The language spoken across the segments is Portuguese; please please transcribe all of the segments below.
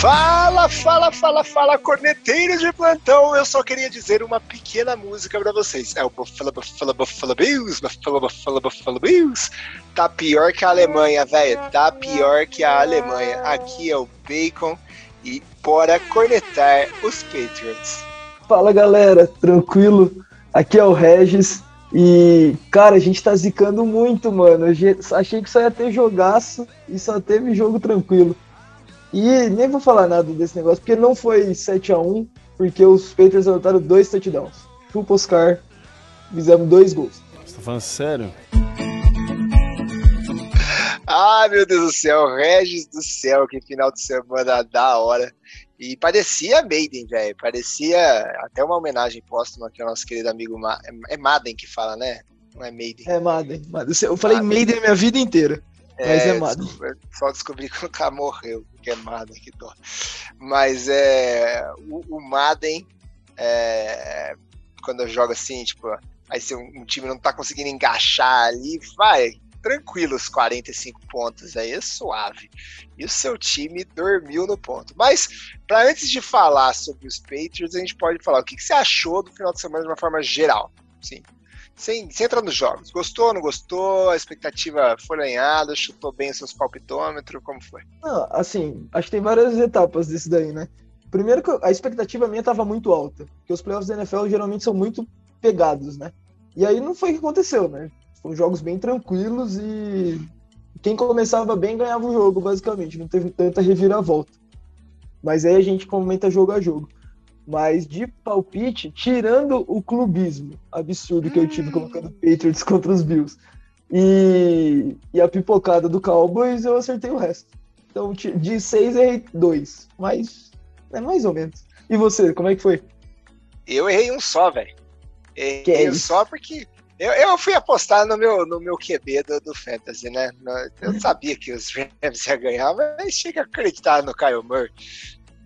Fala, fala, fala, fala, corneteiros de plantão. Eu só queria dizer uma pequena música para vocês. É o Buffalo, Buffalo, Buffalo Bills, Buffalo, Buffalo, Buffalo Bills. Tá pior que a Alemanha, velho. Tá pior que a Alemanha. Aqui é o Bacon e bora cornetar os Patriots. Fala, galera. Tranquilo? Aqui é o Regis. E, cara, a gente tá zicando muito, mano. Eu achei que só ia ter jogaço e só teve jogo tranquilo. E nem vou falar nada desse negócio, porque não foi 7 a 1 porque os Patriots anotaram dois touchdowns. Chupa Oscar, fizemos dois gols. Você tá falando sério? Ah, meu Deus do céu, Regis do céu, que final de semana da hora. E parecia Maiden, velho. Parecia até uma homenagem póstuma aqui ao nosso querido amigo Ma é Madden que fala, né? Não é Maiden. É Madden. Eu falei Madden, Maiden minha vida inteira. Mas é, é Madden. Só descobri que o cara morreu, que é Madden, que dó. Mas é. O, o Madden, é, quando eu jogo assim, tipo, aí se um, um time não tá conseguindo engaixar ali, vai, tranquilo os 45 pontos aí, é suave. E o seu time dormiu no ponto. Mas, para antes de falar sobre os Patriots, a gente pode falar o que, que você achou do final de semana de uma forma geral. Sim, sem, sem entrar nos jogos. Gostou, não gostou? A expectativa foi alinhada? Chutou bem os seus palpitômetros? Como foi? Não, assim, acho que tem várias etapas desse daí, né? Primeiro que a expectativa minha estava muito alta, porque os playoffs da NFL geralmente são muito pegados, né? E aí não foi o que aconteceu, né? Foram jogos bem tranquilos e quem começava bem ganhava o jogo, basicamente. Não teve tanta reviravolta. Mas aí a gente comenta jogo a jogo. Mas de palpite, tirando o clubismo absurdo que eu tive hum. colocando Patriots contra os Bills e, e a pipocada do Cowboys, eu acertei o resto. Então, de seis, errei dois. Mas é mais ou menos. E você, como é que foi? Eu errei um só, velho. Errei é um só porque eu, eu fui apostar no meu, no meu QB do, do Fantasy, né? Eu sabia que os Rams iam ganhar, mas chega a acreditar no Kyle Murray.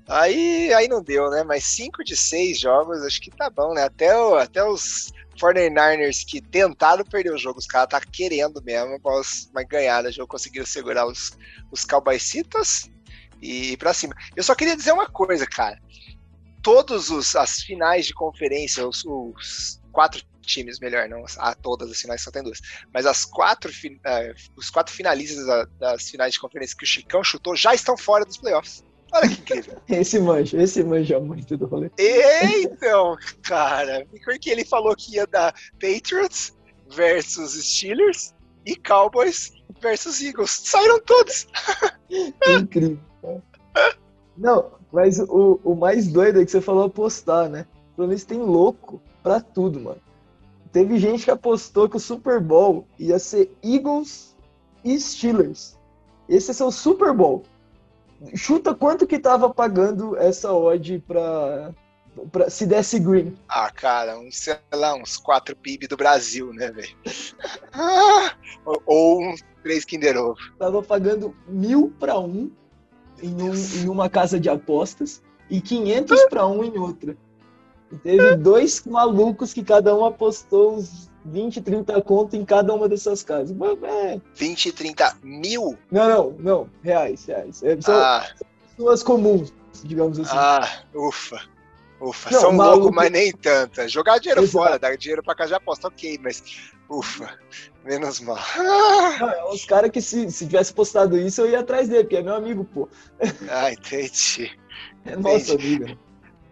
Aí, aí não deu, né? Mas 5 de 6 jogos, acho que tá bom, né? Até, o, até os 49ers que tentaram perder o jogo, os caras tá querendo mesmo, mas ganharam, já conseguiram segurar os, os Cowboycitas e ir pra cima. Eu só queria dizer uma coisa, cara. Todos os as finais de conferência, os, os quatro times, melhor, não a todas as finais só tem duas, mas as quatro, uh, os quatro finalistas da, das finais de conferência que o Chicão chutou já estão fora dos playoffs. Olha que incrível. Esse manja, esse manja muito do rolê. Então, cara, porque ele falou que ia dar Patriots versus Steelers e Cowboys versus Eagles. Saíram todos. Incrível. Não, mas o, o mais doido é que você falou apostar, né? Pelo menos tem louco pra tudo, mano. Teve gente que apostou que o Super Bowl ia ser Eagles e Steelers. Esse é seu Super Bowl. Chuta quanto que tava pagando essa odd pra, pra se desse green. Ah, cara, uns, sei lá, uns 4 PIB do Brasil, né, velho? ou uns 3 Kinder Ovo. Tava pagando mil pra um em, um em uma casa de apostas e 500 pra um em outra. E teve dois malucos que cada um apostou uns 20, 30 conto em cada uma dessas casas. É... 20, 30 mil? Não, não, não. Reais, reais. É, são, ah. pessoas comuns, digamos assim. Ah, ufa. Ufa, não, são maluco... loucos, mas nem tanto. É jogar dinheiro Exato. fora, dar dinheiro pra casa de aposta, ok, mas ufa, menos mal. Não, é os caras que se, se tivesse postado isso, eu ia atrás dele, porque é meu amigo, pô. Ah, entendi. É nosso amigo.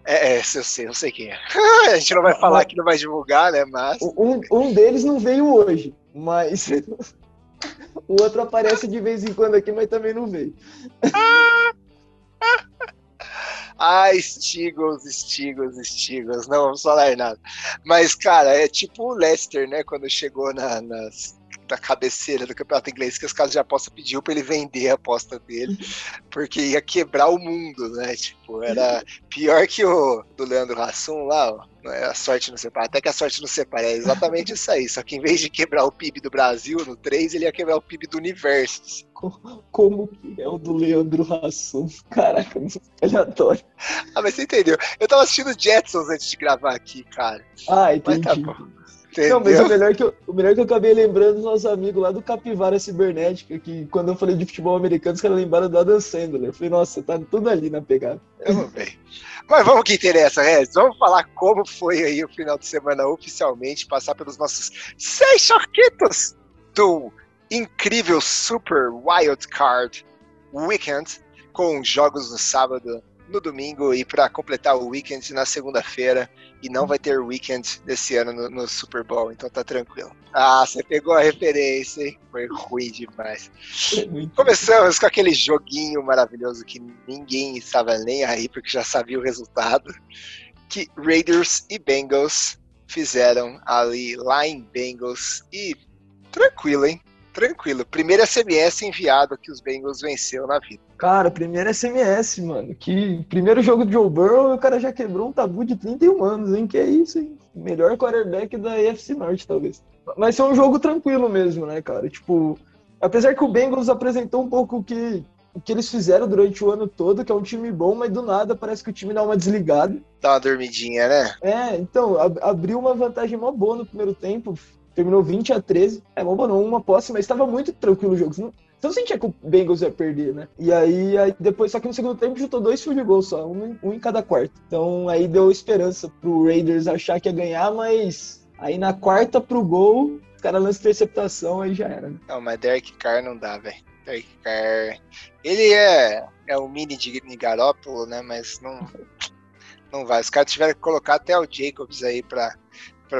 É, é, eu sei, eu sei quem é. a gente não vai falar que não vai divulgar, né? Mas. Um, um deles não veio hoje, mas. o outro aparece de vez em quando aqui, mas também não veio. Ah, Stigos, Stigos, Stigos. Não vamos falar nada. Mas, cara, é tipo o Leicester, né? Quando chegou na, nas, da cabeceira do campeonato inglês que as casas de aposta pediu para ele vender a aposta dele, porque ia quebrar o mundo, né? Tipo, era pior que o do Leandro Hassum lá, ó. É a sorte não separa, até que a sorte não separa, é exatamente isso aí. Só que em vez de quebrar o PIB do Brasil no 3, ele ia quebrar o PIB do universo. Como que é o do Leandro Hassum? Caraca, aleatório. Ah, mas você entendeu? Eu tava assistindo Jetsons antes de gravar aqui, cara. Ah, entendi. Mas tá bom. Entendeu? Não, mas o melhor, que eu, o melhor que eu acabei lembrando dos nossos amigos lá do Capivara Cibernética, que quando eu falei de futebol americano, os caras lembraram do Adam Sandler. Eu falei, nossa, tá tudo ali na pegada. Eu bem. Mas vamos que interessa, Regis. Vamos falar como foi aí o final de semana oficialmente, passar pelos nossos seis choquitos do incrível Super Wild Card Weekend, com jogos no sábado, no domingo e para completar o weekend na segunda-feira. E não vai ter weekend desse ano no, no, Super Bowl, então tá tranquilo. Ah, você pegou a referência, hein? Foi ruim demais. Começamos com aquele joguinho maravilhoso que ninguém estava nem aí porque já sabia o resultado. Que Raiders e Bengals fizeram ali lá em Bengals. E tranquilo, hein? tranquilo. Primeiro SMS enviado que os Bengals venceu na vida. Cara, primeiro SMS, mano. Que primeiro jogo de Joe Burrow, o cara já quebrou um tabu de 31 anos, hein? Que é isso, hein? Melhor quarterback da AFC Norte, talvez. Mas foi um jogo tranquilo mesmo, né, cara? Tipo, apesar que o Bengals apresentou um pouco o que, o que eles fizeram durante o ano todo, que é um time bom, mas do nada parece que o time dá uma desligada. Dá uma dormidinha, né? É, então, abriu uma vantagem mó boa no primeiro tempo, terminou 20 a 13. É, bom, não uma posse, mas estava muito tranquilo o jogo. Não sentia que o Bengals ia perder, né? E aí, aí, depois, só que no segundo tempo, chutou dois field goals só, um, um em cada quarto. Então aí deu esperança pro Raiders achar que ia ganhar, mas aí na quarta pro gol, os caras lançam interceptação, aí já era. Né? Não, mas Derek Carr não dá, velho. Derek Carr. Ele é, é o mini de Garópolo, né? Mas não. Não vai. Os caras tiveram que colocar até o Jacobs aí pra,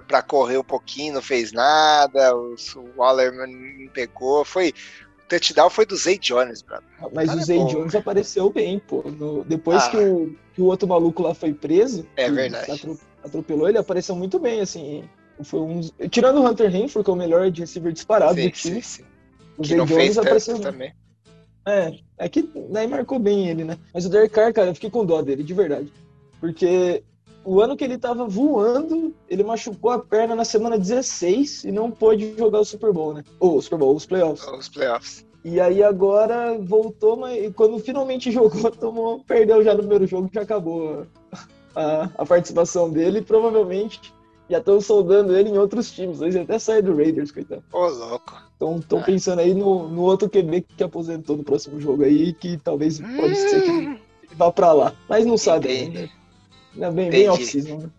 para correr um pouquinho, não fez nada, o, o Waller não pegou, foi o touchdown foi do Zay Jones, brother. Mas o, o Zay Jones apareceu bem, pô. No, depois ah. que, o, que o outro maluco lá foi preso, é verdade. atropelou, ele apareceu muito bem, assim. Foi um, tirando o Hunter Henry, que é o melhor de receiver disparado sim, do time. Sim, sim. O que Zay Jones apareceu também. É, é que daí marcou bem ele, né? Mas o Derek Carr, cara, eu fiquei com dó dele, de verdade. Porque o ano que ele estava voando, ele machucou a perna na semana 16 e não pôde jogar o Super Bowl, né? Ou o Super Bowl, os playoffs. Os playoffs. E aí agora voltou, mas quando finalmente jogou, tomou, perdeu já no primeiro jogo, já acabou a, a participação dele e provavelmente já estão soldando ele em outros times. Eles até sair do Raiders, coitado. Ô, louco. Então estão ah. pensando aí no, no outro QB que aposentou no próximo jogo aí, que talvez pode hum. ser que ele vá para lá. Mas não sabe ainda. Bem, bem off-season, né?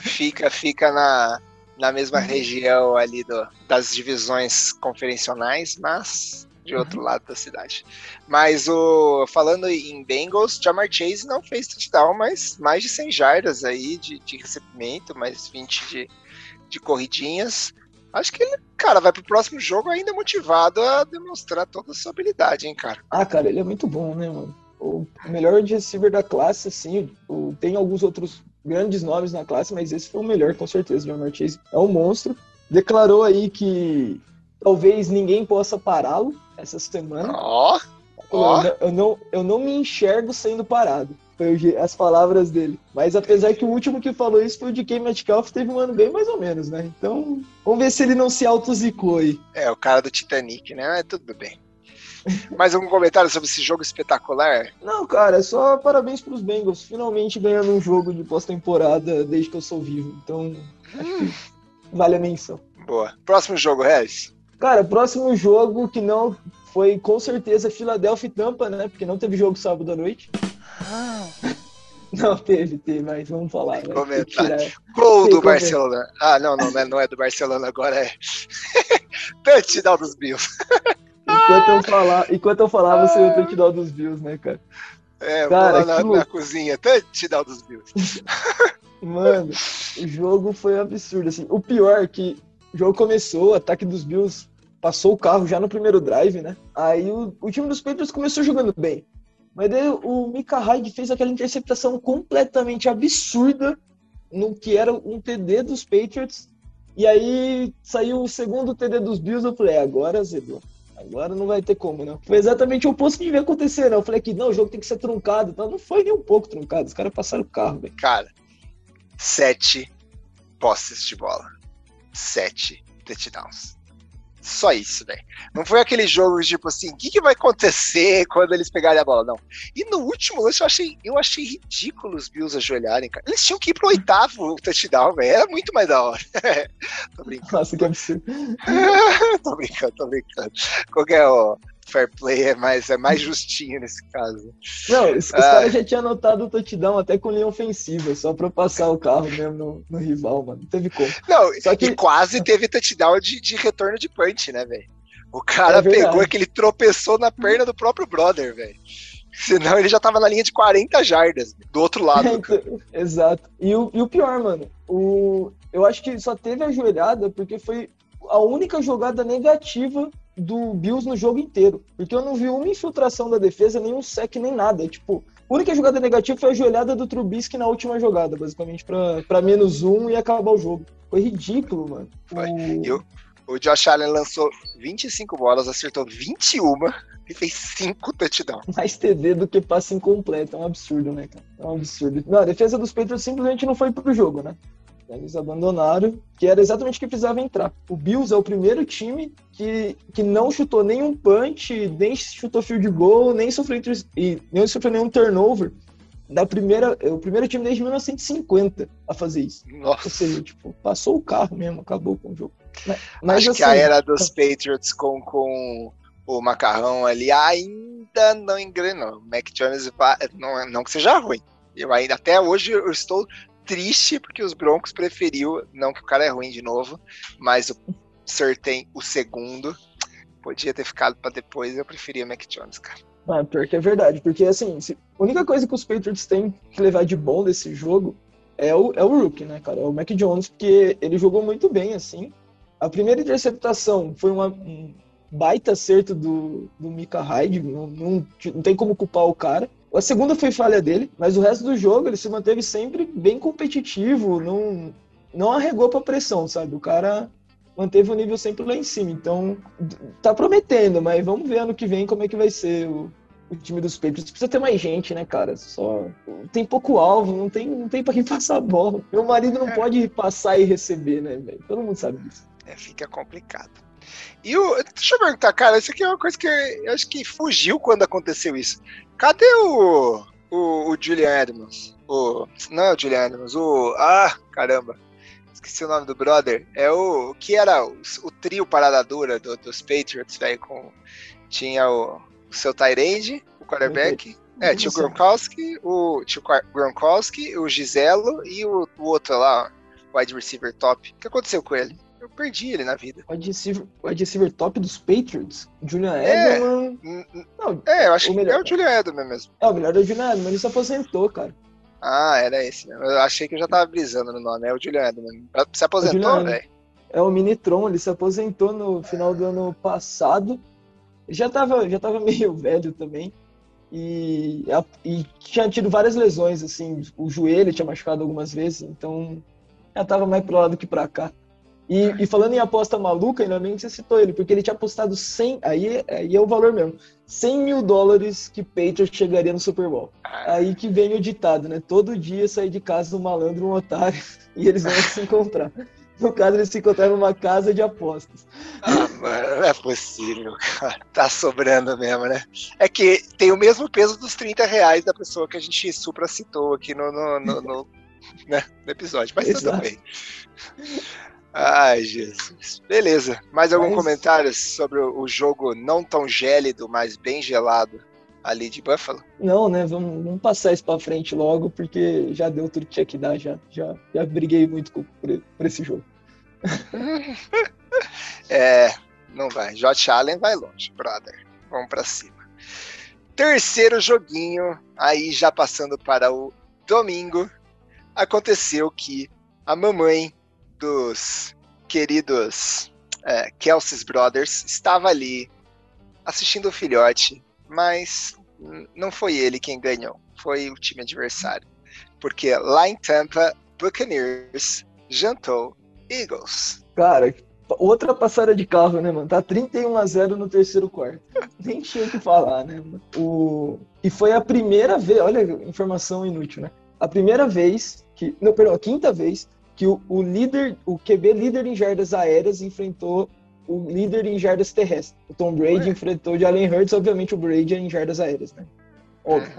Fica, fica na, na mesma região ali do, das divisões conferencionais, mas de outro uhum. lado da cidade. Mas o falando em Bengals, Jamar Chase não fez touchdown, mas mais de 100 jardas aí de, de recebimento, mais 20 de, de corridinhas. Acho que ele, cara, vai pro próximo jogo ainda motivado a demonstrar toda a sua habilidade, hein, cara. Ah, cara, ele é muito bom, né, mano? O melhor de receiver da classe, assim, o, tem alguns outros grandes nomes na classe, mas esse foi o melhor, com certeza. O Jamar Chase é um monstro. Declarou aí que talvez ninguém possa pará-lo essa semana. Ó! Oh, oh. eu, eu, não, eu não me enxergo sendo parado. Foi as palavras dele. Mas apesar que o último que falou isso foi o de Ken Metcalf, teve um ano bem mais ou menos, né? Então, vamos ver se ele não se auto-zicou aí. É, o cara do Titanic, né? Mas tudo bem. Mais algum comentário sobre esse jogo espetacular? Não, cara, é só parabéns pros Bengals. Finalmente ganhando um jogo de pós-temporada desde que eu sou vivo. Então, hum. vale a menção. Boa. Próximo jogo, Regis? Cara, próximo jogo que não foi com certeza Filadélfia e Tampa, né? Porque não teve jogo sábado à noite. Ah. Não, teve, teve, mas vamos falar. Né? Comentário. Gol do Barcelona. Ah, não, não, não é do Barcelona agora, é. Touchdown dos Bills. Enquanto eu, falar, enquanto eu falava, você ia touchdown dos Bills, né, cara? É, cara, na, na cozinha, touchdown dos Bills. Mano, o jogo foi absurdo, assim. O pior é que o jogo começou, o ataque dos Bills passou o carro já no primeiro drive, né? Aí o, o time dos Patriots começou jogando bem. Mas daí o Mika Hyde fez aquela interceptação completamente absurda no que era um TD dos Patriots. E aí saiu o segundo TD dos Bills, eu falei, é, agora zedou. Agora não vai ter como, não. Foi exatamente o oposto que devia acontecer, não. Eu falei que não, o jogo tem que ser truncado. Então não foi nem um pouco truncado. Os caras passaram o carro, velho. Cara, sete posses de bola. Sete touchdowns. Só isso, velho. Não foi aquele jogo tipo assim, o que, que vai acontecer quando eles pegarem a bola, não. E no último lance eu achei, eu achei ridículo os Bills ajoelharem, cara. Eles tinham que ir pro oitavo touchdown, velho. Era muito mais da hora. tô brincando. Nossa, que absurdo. tô brincando, tô brincando. Qual que é o fair play é mais, é mais justinho nesse caso. Não, os, ah. caras já tinham anotado o touchdown até com linha ofensiva, só pra passar o carro mesmo no, no rival, mano. Não teve como. Não, só que... quase teve touchdown de, de retorno de punch, né, velho? O cara é pegou que ele tropeçou na perna do próprio brother, velho. Senão ele já tava na linha de 40 jardas, do outro lado. então, exato. E o, e o pior, mano, o, eu acho que só teve a joelhada porque foi a única jogada negativa do Bills no jogo inteiro. Porque eu não vi uma infiltração da defesa, nem um sec, nem nada. Tipo, a única jogada negativa foi a joelhada do Trubisky na última jogada, basicamente, para menos um e acabar o jogo. Foi ridículo, mano. Foi. O... o Josh Allen lançou 25 bolas, acertou 21 e fez 5 touchdowns. Mais TD do que passe incompleto. É um absurdo, né, cara? É um absurdo. Não, a defesa dos Patriots simplesmente não foi pro jogo, né? Eles abandonaram, que era exatamente o que precisava entrar. O Bills é o primeiro time que, que não chutou nenhum punch, nem chutou field goal, nem sofreu, e, nem sofreu nenhum turnover. Da primeira, é o primeiro time desde 1950 a fazer isso. Nossa. Ou seja, tipo, passou o carro mesmo, acabou com o jogo. Mas, mas Acho assim, que a era dos Patriots com, com o macarrão ali ainda não engrenou. Mac Jones, não, não que seja ruim. Eu ainda, até hoje, eu estou triste porque os Broncos preferiu, não que o cara é ruim de novo, mas o Surtain, o segundo, podia ter ficado para depois, eu preferia Mac Jones, cara. Ah, pior que é verdade, porque assim, a única coisa que os Patriots têm que levar de bom desse jogo é o, é o rookie, né, cara? É o Mac Jones, porque ele jogou muito bem, assim. A primeira interceptação foi uma, um baita acerto do, do Mika Hyde, não, não, não tem como culpar o cara. A segunda foi falha dele, mas o resto do jogo ele se manteve sempre bem competitivo, não, não arregou pra pressão, sabe? O cara manteve o nível sempre lá em cima. Então, tá prometendo, mas vamos ver ano que vem como é que vai ser o, o time dos Patriots. Precisa ter mais gente, né, cara? Só tem pouco alvo, não tem, não tem para quem passar a bola. Meu marido não é. pode passar e receber, né, velho? Todo mundo sabe disso. É, fica complicado. E o. Deixa eu perguntar, cara, isso aqui é uma coisa que eu acho que fugiu quando aconteceu isso. Cadê o. O, o Julian Edmonds? O. Não é o Julian Edmonds, o. Ah, caramba. Esqueci o nome do brother. É o. que era o, o trio parada dura do, dos Patriots, velho. Com, tinha o, o seu Tyrande, o quarterback. É, tinha o Gronkowski, o, tinha o Gronkowski, o Giselo e o, o outro lá, wide receiver top. O que aconteceu com ele? Eu perdi ele na vida. O receiver, wide receiver top dos Patriots? Julian é, Edelman. Não, é, eu acho que melhor, é o Julian Edelman mesmo. É, o melhor é o Julian Edelman, ele se aposentou, cara. Ah, era esse mesmo. Eu achei que eu já tava brisando no nome. É o Julian Edelman. Se aposentou, velho? É o Minitron, ele se aposentou no final do ano passado. Já tava, já tava meio velho também. E, e tinha tido várias lesões, assim. O joelho tinha machucado algumas vezes, então já tava mais pro lado que pra cá. E, e, falando em aposta maluca, ainda bem que você citou ele, porque ele tinha apostado 100, aí, aí é o valor mesmo, 100 mil dólares que Patriots chegaria no Super Bowl. Aí que vem o ditado, né? Todo dia sair de casa um malandro, um otário, e eles vão se encontrar. No caso, eles se encontraram numa casa de apostas. Ah, mano, não é possível, cara. Tá sobrando mesmo, né? É que tem o mesmo peso dos 30 reais da pessoa que a gente supra citou aqui no, no, no, no, né, no episódio, mas Exato. tudo bem. Ai, Jesus. Beleza. Mais algum mas... comentário sobre o jogo não tão gélido, mas bem gelado ali de Buffalo? Não, né? Vamos, vamos passar isso pra frente logo, porque já deu tudo que tinha que dar. Já, já, já briguei muito por, por esse jogo. é, não vai. Josh Allen vai longe, brother. Vamos pra cima. Terceiro joguinho, aí já passando para o domingo, aconteceu que a mamãe dos queridos é, Kelsey's Brothers estava ali assistindo o filhote, mas não foi ele quem ganhou, foi o time adversário. Porque lá em Tampa, Buccaneers jantou Eagles. Cara, outra passada de carro, né, mano? Tá 31 a 0 no terceiro quarto. Nem tinha o que falar, né? O... E foi a primeira vez, olha, informação inútil, né? A primeira vez que. Não, perdão, a quinta vez que o, o líder, o QB líder em jardas aéreas enfrentou o líder em jardas terrestres. O Tom Brady Ué? enfrentou o Jalen Hurts, obviamente o Brady é em jardas aéreas, né? Óbvio.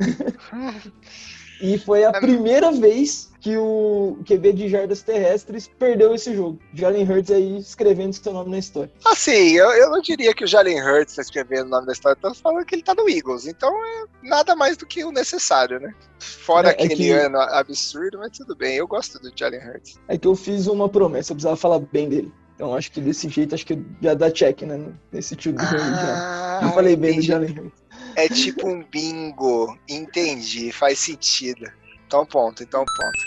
E foi a primeira vez que o QB de jardas terrestres perdeu esse jogo. Jalen Hurts aí escrevendo seu nome na história. Assim, eu, eu não diria que o Jalen Hurts está escrevendo o nome da história, tô falando que ele tá no Eagles, então é nada mais do que o necessário, né? Fora é, aquele é que... ano absurdo, mas tudo bem, eu gosto do Jalen Hurts. É que eu fiz uma promessa, eu precisava falar bem dele. Então acho que desse jeito, acho que já dá check, né? Nesse tipo de ah, já. Eu falei bem entendi. do Jalen Hurts. É tipo um bingo, entendi, faz sentido. Então ponto, então ponto.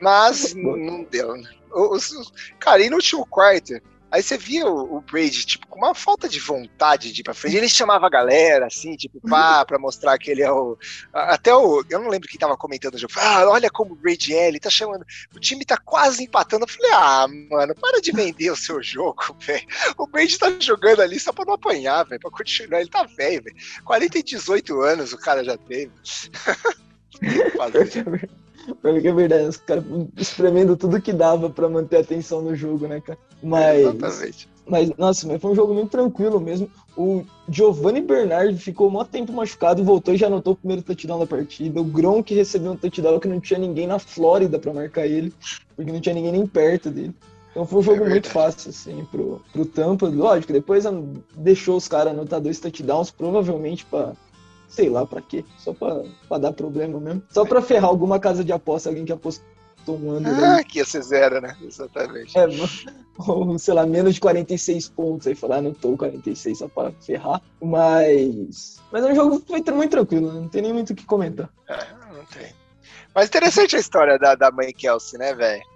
Mas não deu, né? cara, e no último quarto, aí você via o, o, Brady, tipo, com uma falta de vontade de ir pra frente. Ele chamava a galera, assim, tipo, pá, pra mostrar que ele é o. Até o. Eu não lembro quem tava comentando o jogo. Ah, olha como o Brady é, ele tá chamando. O time tá quase empatando. Eu falei, ah, mano, para de vender o seu jogo, velho. O Brady tá jogando ali só pra não apanhar, velho, pra continuar. Ele tá velho, velho. 40 e 18 anos o cara já teve. Fazer. Pra que é verdade, os caras espremendo tudo que dava para manter a atenção no jogo, né, cara? Mas. Exatamente. Mas, nossa, mas foi um jogo muito tranquilo mesmo. O Giovanni Bernard ficou um tempo machucado, voltou e já anotou o primeiro touchdown da partida. O Gronk recebeu um touchdown que não tinha ninguém na Flórida para marcar ele, porque não tinha ninguém nem perto dele. Então foi um jogo é muito fácil, assim, pro, pro Tampa. Lógico, depois deixou os caras anotar dois touchdowns, provavelmente para sei lá pra quê. Só pra, pra dar problema mesmo. Só pra ferrar alguma casa de aposta, alguém que apostou um ano. Ah, que ia ser zero, né? Exatamente. É, ou, sei lá, menos de 46 pontos. Aí falar, ah, não tô 46 só pra ferrar. Mas. Mas é um jogo foi muito tranquilo, né? não tem nem muito o que comentar. É, não tem. Mas interessante a história da, da mãe Kelsey, né, velho?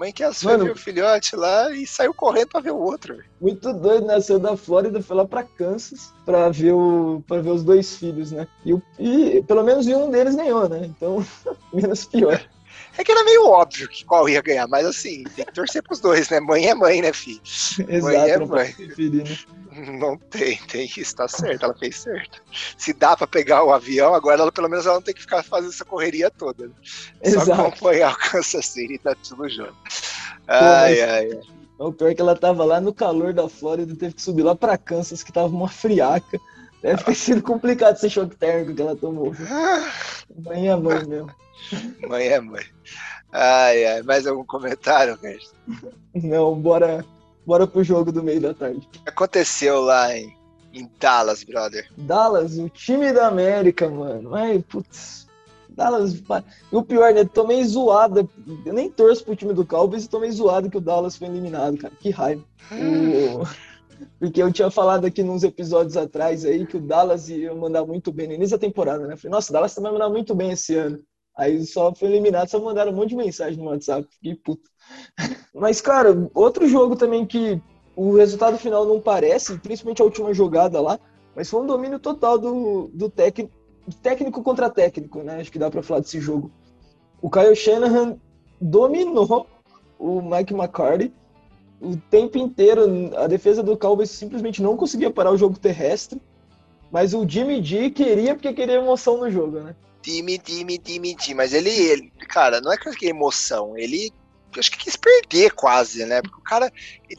Mãe que foi ver o filhote lá e saiu correndo pra ver o outro. Véio. Muito doido, nasceu da Flórida, foi lá pra Kansas pra ver, o, pra ver os dois filhos, né? E, e pelo menos um deles ganhou, né? Então, menos pior. É que era meio óbvio que qual ia ganhar, mas assim, tem que torcer pros dois, né? Mãe é mãe, né, filho? Exato, mãe é mãe. Preferir, né? Não tem, tem isso, tá certo, ela fez certo. Se dá pra pegar o avião, agora ela pelo menos ela não tem que ficar fazendo essa correria toda. Né? Exato. Só acompanhar o Kansas City e tá tudo junto. Ai, ai, ai. O pior é que ela tava lá no calor da Flórida, teve que subir lá pra Kansas, que tava uma friaca. Deve ter sido complicado esse choque térmico que ela tomou. Mãe é mãe mesmo. Mãe é mãe. Ai, ai. Mais algum comentário, Carlos? Não, bora, bora pro jogo do meio da tarde. O que aconteceu lá em, em Dallas, brother? Dallas, o time da América, mano. Ai, putz. Dallas. E o pior, né? Tomei zoada. Eu nem torço pro time do Cowboys e tomei zoada que o Dallas foi eliminado, cara. Que raiva. O... Porque eu tinha falado aqui nos episódios atrás aí que o Dallas ia mandar muito bem no início da temporada, né? Falei, nossa, o Dallas também vai mandar muito bem esse ano. Aí só foi eliminado, só mandaram um monte de mensagem no WhatsApp. Fiquei puto. Mas, cara, outro jogo também que o resultado final não parece, principalmente a última jogada lá, mas foi um domínio total do, do técnico, técnico contra técnico, né? Acho que dá pra falar desse jogo. O Kyle Shanahan dominou o Mike McCarthy o tempo inteiro. A defesa do Cowboys simplesmente não conseguia parar o jogo terrestre, mas o Jimmy G queria porque queria emoção no jogo, né? Time, time, time, time. Mas ele, ele cara, não é que é emoção, ele acho que quis perder quase, né? Porque o cara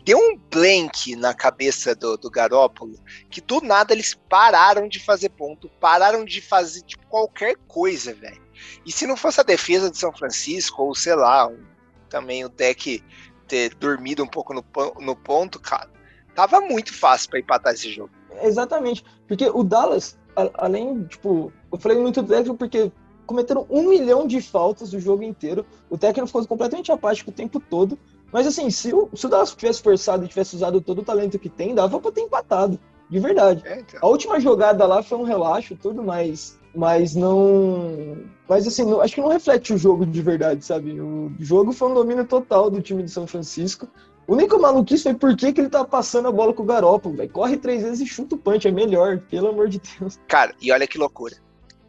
deu um blank na cabeça do, do Garópolo que do nada eles pararam de fazer ponto, pararam de fazer tipo, qualquer coisa, velho. E se não fosse a defesa de São Francisco, ou sei lá, um, também o deck ter dormido um pouco no, no ponto, cara, tava muito fácil para empatar esse jogo. Exatamente, porque o Dallas além, tipo, eu falei muito do técnico porque cometeram um milhão de faltas o jogo inteiro. O técnico ficou completamente apático o tempo todo. Mas assim, se o, se o Dallas tivesse forçado e tivesse usado todo o talento que tem, dava pra ter empatado. De verdade. É, então. A última jogada lá foi um relaxo, tudo, mas. Mas não. Mas assim, não, acho que não reflete o jogo de verdade, sabe? O jogo foi um domínio total do time de São Francisco. O único maluquice foi por que, que ele tá passando a bola com o Garoppolo, velho. Corre três vezes e chuta o punch, é melhor, pelo amor de Deus. Cara, e olha que loucura.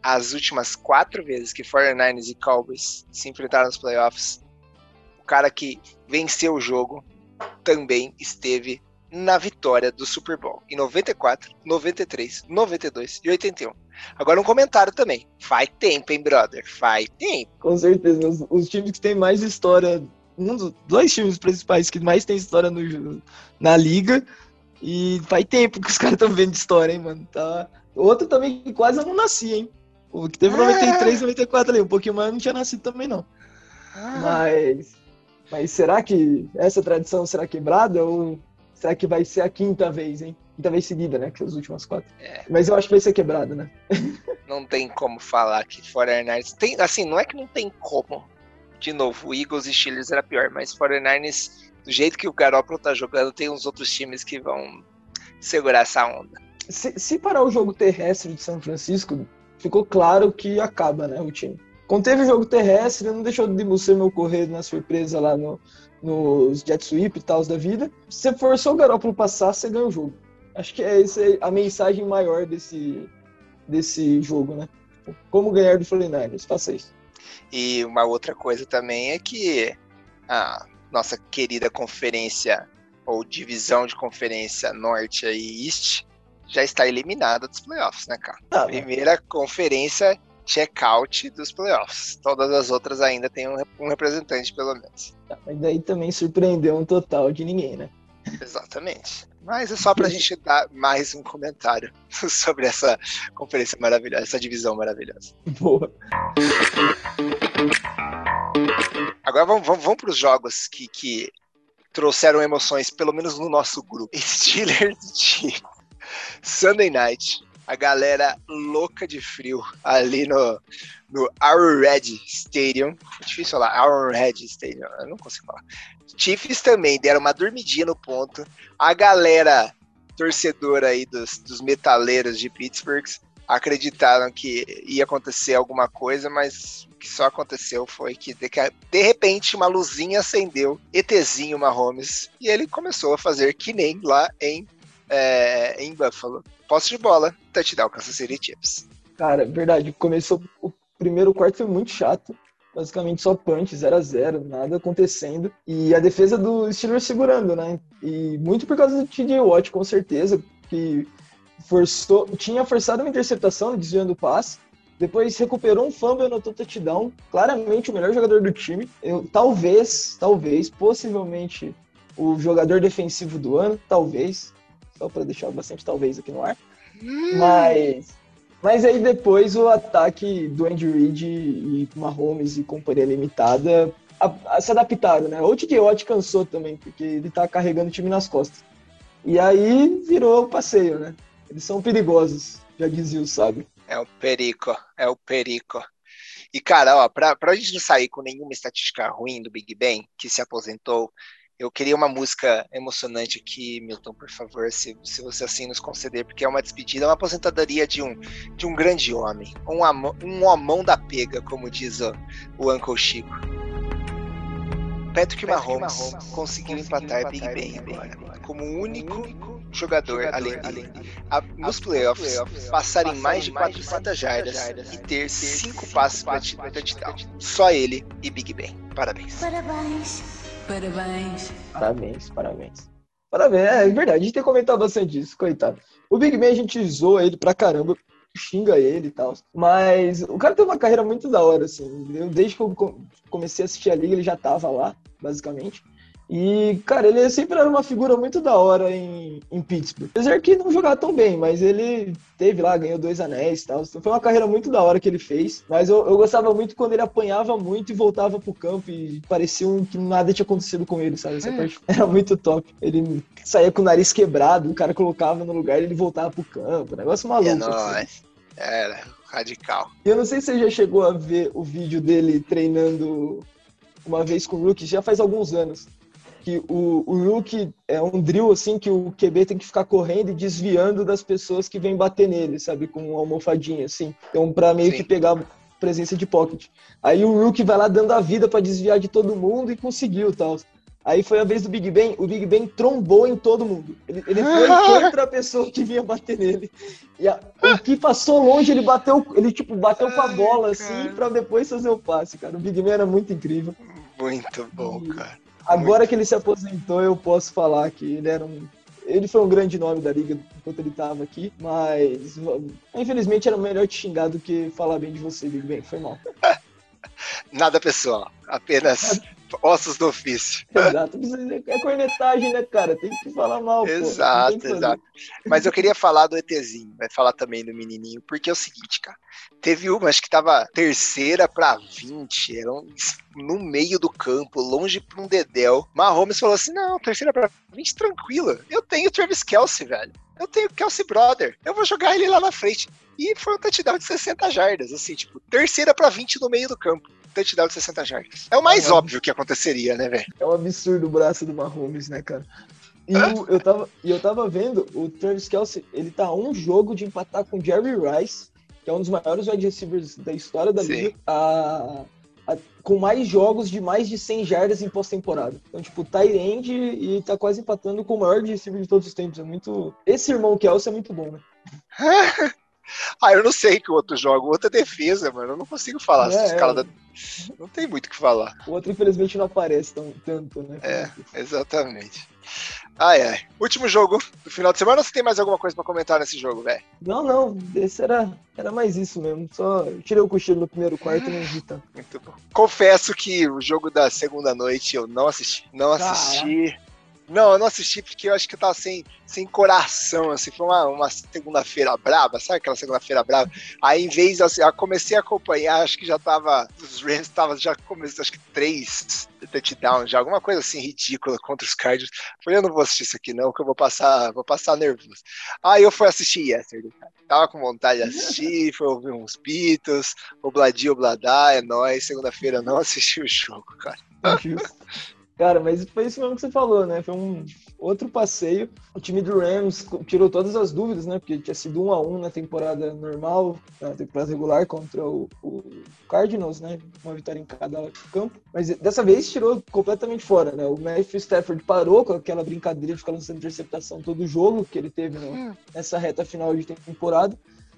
As últimas quatro vezes que 49ers e Cowboys se enfrentaram nos playoffs, o cara que venceu o jogo também esteve na vitória do Super Bowl. Em 94, 93, 92 e 81. Agora um comentário também. Faz tempo, hein, brother? Faz tempo. Com certeza. Os, os times que têm mais história um dos dois times principais que mais tem história no, na liga E faz tempo que os caras estão vendo história, hein, mano. Tá... Outro também que quase não nascia, hein? O que teve 93, 94 ali, um pouquinho mais não tinha nascido também, não. Ah. Mas. Mas será que essa tradição será quebrada ou será que vai ser a quinta vez, hein? Quinta vez seguida, né? Que as últimas quatro. É. Mas eu acho que vai ser quebrada, né? não tem como falar que 49ers. Tem, assim, não é que não tem como. De novo, Eagles e Steelers era pior, mas 49ers, do jeito que o Garoppolo tá jogando, tem uns outros times que vão segurar essa onda. Se, se parar o jogo terrestre de São Francisco, ficou claro que acaba, né, o time. Quando teve o jogo terrestre, não deixou de você meu correr na surpresa lá no, nos jet sweep e tal da vida. Você forçou o Garoppolo passar, você ganha o jogo. Acho que é essa a mensagem maior desse, desse jogo, né? Como ganhar do 49ers, faça isso. E uma outra coisa também é que a nossa querida conferência ou divisão de conferência norte e east já está eliminada dos playoffs, né, cara? Ah, Primeira conferência check-out dos playoffs. Todas as outras ainda têm um, um representante, pelo menos. Ah, mas daí também surpreendeu um total de ninguém, né? Exatamente. Mas é só para a gente dar mais um comentário sobre essa conferência maravilhosa, essa divisão maravilhosa. Boa. Agora vamos, vamos, vamos para os jogos que, que trouxeram emoções, pelo menos no nosso grupo. Steelers de Sunday Night. A galera louca de frio ali no, no Arrowhead Stadium. É difícil falar, Arrowhead Stadium, eu não consigo falar. Chiefs também deram uma dormidinha no ponto. A galera torcedora aí dos, dos metaleiros de Pittsburgh acreditaram que ia acontecer alguma coisa, mas o que só aconteceu foi que de, de repente uma luzinha acendeu, ETzinho Mahomes, e ele começou a fazer que nem lá em, é, em Buffalo. Posse de bola, touchdown Kansas City Chiefs. Cara, verdade, começou o primeiro quarto foi muito chato basicamente só punch, 0 a 0 nada acontecendo. E a defesa do Steelers segurando, né? E muito por causa do TJ Watt, com certeza, que forçou, tinha forçado uma interceptação, desviando o passe. Depois recuperou um fumble no touchdown, claramente o melhor jogador do time. Eu, talvez, talvez, possivelmente o jogador defensivo do ano, talvez, só para deixar bastante talvez aqui no ar. Hum. Mas mas aí depois o ataque do Andy Reid e Mahomes e companhia limitada a, a, se adaptaram, né? O TJ Watt cansou também, porque ele tá carregando o time nas costas. E aí virou o passeio, né? Eles são perigosos, já dizia o sábio. É o perico, é o perico. E, cara, ó, pra, pra gente não sair com nenhuma estatística ruim do Big Ben, que se aposentou, eu queria uma música emocionante aqui, Milton, por favor, se, se você assim nos conceder, porque é uma despedida, uma aposentadoria de um, de um grande homem, um, amão, um homão da pega, como diz o, o Uncle Chico. Patrick, Patrick Mahomes, Mahomes conseguiu empatar Big Ben agora, como o único jogador, jogador além dele, a, nos playoffs, playoffs passarem mais de 400 jardas, jardas e ter 5 passes para touchdown. Só ele e Big Ben. Parabéns. Parabéns. Parabéns. Parabéns, parabéns. Parabéns, é, é verdade, a gente tem comentado bastante isso, coitado. O Big Ben a gente zoa ele pra caramba, xinga ele e tal. Mas o cara tem uma carreira muito da hora, assim. Desde que eu comecei a assistir a liga, ele já tava lá, basicamente. E, cara, ele sempre era uma figura muito da hora em, em Pittsburgh. Apesar que não jogava tão bem, mas ele teve lá, ganhou dois anéis e tal. Então foi uma carreira muito da hora que ele fez. Mas eu, eu gostava muito quando ele apanhava muito e voltava pro campo e parecia um, que nada tinha acontecido com ele, sabe? Essa é. parte era muito top. Ele saía com o nariz quebrado, o cara colocava no lugar e ele voltava pro campo. Negócio maluco. É nóis. Era radical. E eu não sei se você já chegou a ver o vídeo dele treinando uma vez com o Rookie, já faz alguns anos que o, o Rook é um drill assim que o QB tem que ficar correndo e desviando das pessoas que vêm bater nele, sabe? Com uma almofadinha assim. Então, para meio Sim. que pegar presença de pocket. Aí o Rook vai lá dando a vida para desviar de todo mundo e conseguiu tal. Aí foi a vez do Big Ben, o Big Ben trombou em todo mundo. Ele, ele foi contra a pessoa que vinha bater nele. E a, o que passou longe, ele bateu, ele tipo bateu com a bola assim para depois fazer o passe, cara. O Big Ben era muito incrível. Muito bom, cara. Agora que ele se aposentou, eu posso falar que ele era um. Ele foi um grande nome da liga enquanto ele estava aqui, mas infelizmente era melhor te xingar do que falar bem de você, Big Ben. Foi mal. Nada pessoal, apenas ossos do ofício. Exato, é cornetagem, né, cara? Tem que falar mal. Exato, pô. exato. Mas eu queria falar do ETzinho, vai falar também do menininho, porque é o seguinte, cara. Teve uma, acho que tava terceira para 20, era um, no meio do campo, longe pra um dedéu. Mahomes falou assim: não, terceira para 20, tranquila. Eu tenho Travis Kelsey, velho. Eu tenho Kelsey Brother. Eu vou jogar ele lá na frente. E foi um touchdown de 60 jardas, assim, tipo, terceira para 20 no meio do campo touchdown de 60 jardas. É o mais é óbvio que aconteceria, né, velho? É um absurdo o braço do Mahomes, né, cara? E o, eu, tava, eu tava vendo, o Travis Kelsey, ele tá a um jogo de empatar com o Jerry Rice, que é um dos maiores wide receivers da história da Sim. liga, a, a, com mais jogos de mais de 100 jardas em pós-temporada. Então, tipo, tá end e tá quase empatando com o maior receiver de todos os tempos. É muito... Esse irmão Kelsey é muito bom, né? ah, eu não sei que o outro joga. O outro é defesa, mano. Eu não consigo falar. É, é. Da... Não tem muito o que falar. O outro, infelizmente, não aparece tão, tanto, né? É, exatamente. Ai, ai. Último jogo do final de semana ou você tem mais alguma coisa para comentar nesse jogo, velho? Não, não. Esse era, era mais isso mesmo. Só tirei o cochilo no primeiro quarto e não vi tanto. Muito bom. Confesso que o jogo da segunda noite eu não assisti. Não assisti. Caraca. Não, eu não assisti porque eu acho que eu tava sem, sem coração, assim, foi uma, uma segunda-feira braba, sabe aquela segunda-feira braba? Aí, em vez, assim, eu comecei a acompanhar, acho que já tava, os Rams tava, já começou, acho que três touchdowns, já alguma coisa assim ridícula contra os Cardinals. Falei, eu não vou assistir isso aqui não, que eu vou passar, vou passar nervoso. Aí eu fui assistir Yesterday, cara. Tava com vontade de assistir, foi ouvir uns Beatles, Obladi, Obladá, é nóis, segunda-feira não assisti o jogo, cara. Cara, mas foi isso mesmo que você falou, né? Foi um outro passeio. O time do Rams tirou todas as dúvidas, né? Porque tinha sido um a um na temporada normal, na temporada regular contra o, o Cardinals, né? Uma vitória em cada campo. Mas dessa vez tirou completamente fora, né? O Matthew Stafford parou com aquela brincadeira de ficar lançando interceptação todo jogo que ele teve no, hum. nessa reta final de temporada.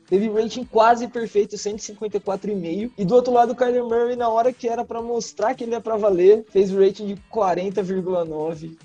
Teve rating quase perfeito, 154,5. E do outro lado, o Kyler Murray, na hora que era para mostrar que ele é para valer, fez o rating de 40,9.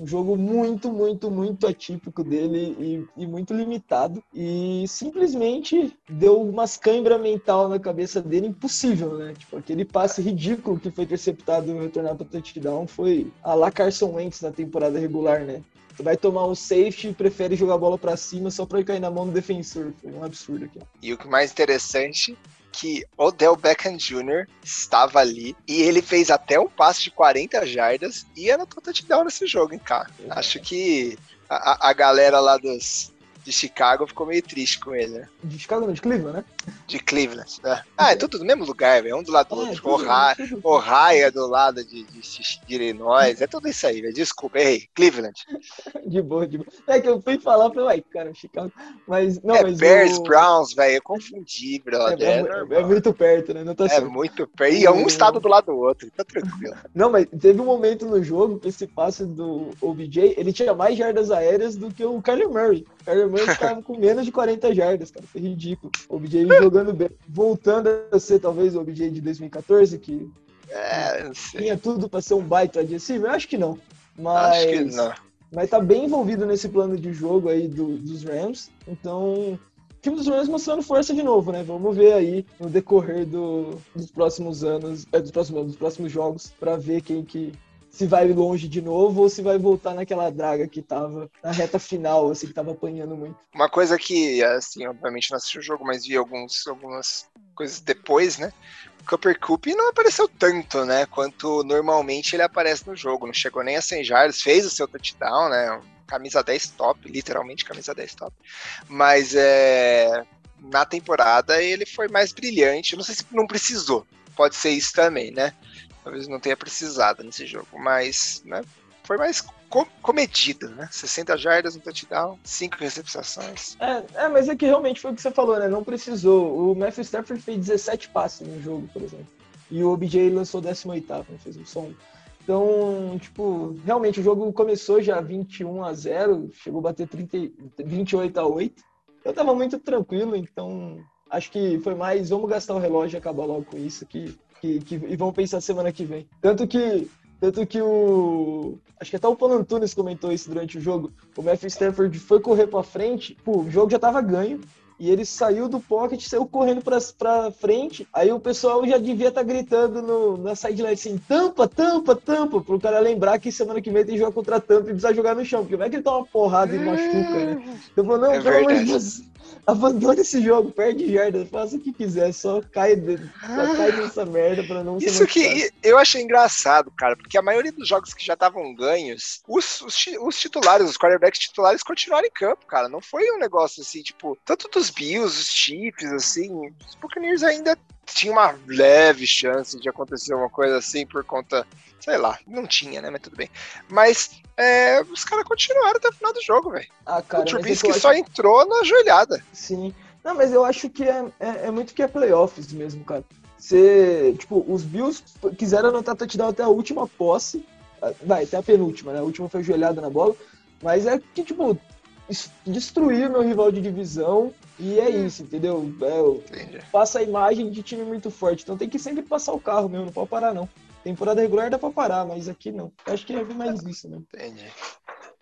Um jogo muito, muito, muito atípico dele e, e, muito limitado. E simplesmente deu umas câimbra mental na cabeça dele impossível, né? Tipo, aquele passe ridículo que foi interceptado e retornado para touchdown foi a la Carson Wentz na temporada regular, né? Vai tomar um safety e prefere jogar a bola para cima só para cair na mão do defensor. Foi um absurdo aqui. E o que mais interessante que Odell Beckham Jr. estava ali e ele fez até um passe de 40 jardas e era touchdown nesse jogo, hein, cara. Acho que a, a galera lá dos, de Chicago ficou meio triste com ele, né? De Chicago não, de Cleveland, né? De Cleveland, né? Ah, é tudo no mesmo lugar, velho. Um do lado do é, outro. Ohio, Ohio é do lado de, de, de Illinois. É tudo isso aí, velho. Desculpa, errei. Cleveland. de boa, de boa. É que eu fui falar, falei, uai, cara, Chicago. Mas, não, é mas Bears. Browns, velho. Eu confundi, brother. É, é, é, muito perto, né? Não tá é certo. muito perto. E é um estado do lado do outro. Tá tranquilo. não, mas teve um momento no jogo que esse passe do OBJ, ele tinha mais jardas aéreas do que o Kyler Murray. O Kyler Murray tava com menos de 40 jardas, cara. Foi ridículo. O OBJ jogando bem. Voltando a ser talvez o OBJ de 2014, que é, tinha tudo para ser um baita adesivo, eu acho que não. Mas, acho que não. Mas tá bem envolvido nesse plano de jogo aí do, dos Rams. Então, o time dos Rams mostrando força de novo, né? Vamos ver aí no decorrer do, dos próximos anos, é, dos próximos dos próximos jogos, para ver quem que se vai longe de novo ou se vai voltar naquela draga que tava na reta final, assim, que tava apanhando muito. Uma coisa que, assim, obviamente não assisti o jogo, mas vi alguns, algumas coisas depois, né? O Cooper Cup não apareceu tanto, né? Quanto normalmente ele aparece no jogo. Não chegou nem a 100 jardas, fez o seu touchdown, né? Camisa 10 top, literalmente camisa 10 top. Mas é, na temporada ele foi mais brilhante. Não sei se não precisou. Pode ser isso também, né? Talvez não tenha precisado nesse jogo, mas né, foi mais co comedido, né? 60 jardas no touchdown, 5 recepções. É, é, mas é que realmente foi o que você falou, né? Não precisou. O Matthew Stafford fez 17 passes no jogo, por exemplo. E o OBJ lançou 18, né? fez um som. Então, tipo, realmente o jogo começou já 21 a 0, chegou a bater 30, 28 a 8. Eu tava muito tranquilo, então acho que foi mais vamos gastar o relógio e acabar logo com isso que que, que, e vão pensar semana que vem. Tanto que tanto que o. Acho que até o Paulo comentou isso durante o jogo. O Matthew Stafford foi correr pra frente, pô, o jogo já tava ganho. E ele saiu do pocket, saiu correndo pra, pra frente. Aí o pessoal já devia estar tá gritando no, na sideline assim: tampa, tampa, tampa, pro cara lembrar que semana que vem tem jogo contra a tampa e precisa jogar no chão, porque vai que ele toma uma porrada e machuca, né? Então, falou, não, é pelo amor de Deus, abandone esse jogo, perde jarda, faça o que quiser, só cai, só cai nessa merda pra não Isso que eu achei engraçado, cara, porque a maioria dos jogos que já estavam ganhos, os, os, os titulares, os quarterbacks titulares continuaram em campo, cara. Não foi um negócio assim, tipo, tanto dos Bills, os Chiefs, assim, os Buccaneers ainda tinha uma leve chance de acontecer uma coisa assim por conta, sei lá, não tinha, né? Mas tudo bem. Mas é, os caras continuaram até o final do jogo, velho. Ah, o Trubisky acho... só entrou na joelhada. Sim. Não, mas eu acho que é, é, é muito que é playoffs mesmo, cara. Você, tipo, os Bills quiseram anotar touchdown até a última posse. Vai, até a penúltima, né? A última foi joelhada na bola. Mas é que, tipo, destruir meu rival de divisão e é isso, entendeu? É, passa a imagem de time muito forte. Então tem que sempre passar o carro mesmo, não pode parar, não. Temporada regular dá pra parar, mas aqui não. Eu acho que é mais isso, né? Entendi.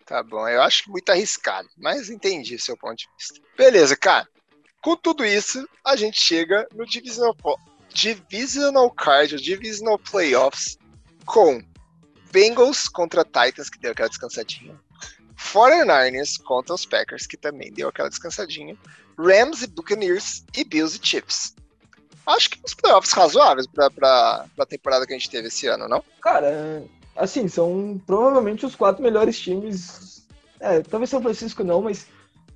Tá bom, eu acho muito arriscado, mas entendi seu ponto de vista. Beleza, cara. Com tudo isso, a gente chega no Divisional, divisional Card, o Divisional Playoffs, com Bengals contra Titans, que deu aquela descansadinha. 49ers contra os Packers, que também deu aquela descansadinha. Rams e Buccaneers e Bills e Chiefs. Acho que uns playoffs razoáveis pra, pra temporada que a gente teve esse ano, não? Cara, assim, são provavelmente os quatro melhores times. É, talvez São Francisco não, mas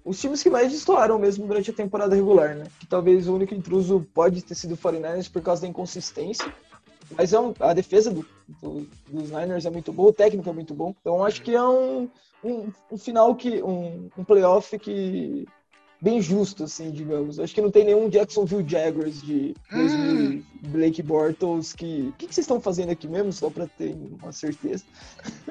os times que mais destoaram mesmo durante a temporada regular, né? Que talvez o único intruso pode ter sido o 49ers por causa da inconsistência. Mas é um, a defesa do, do, dos Niners é muito boa, o técnico é muito bom. Então acho que é um, um, um final que. Um, um playoff que bem justo, assim, digamos. Acho que não tem nenhum Jacksonville Jaguars de 2000, hum. Blake Bortles que... O que, que vocês estão fazendo aqui mesmo, só pra ter uma certeza?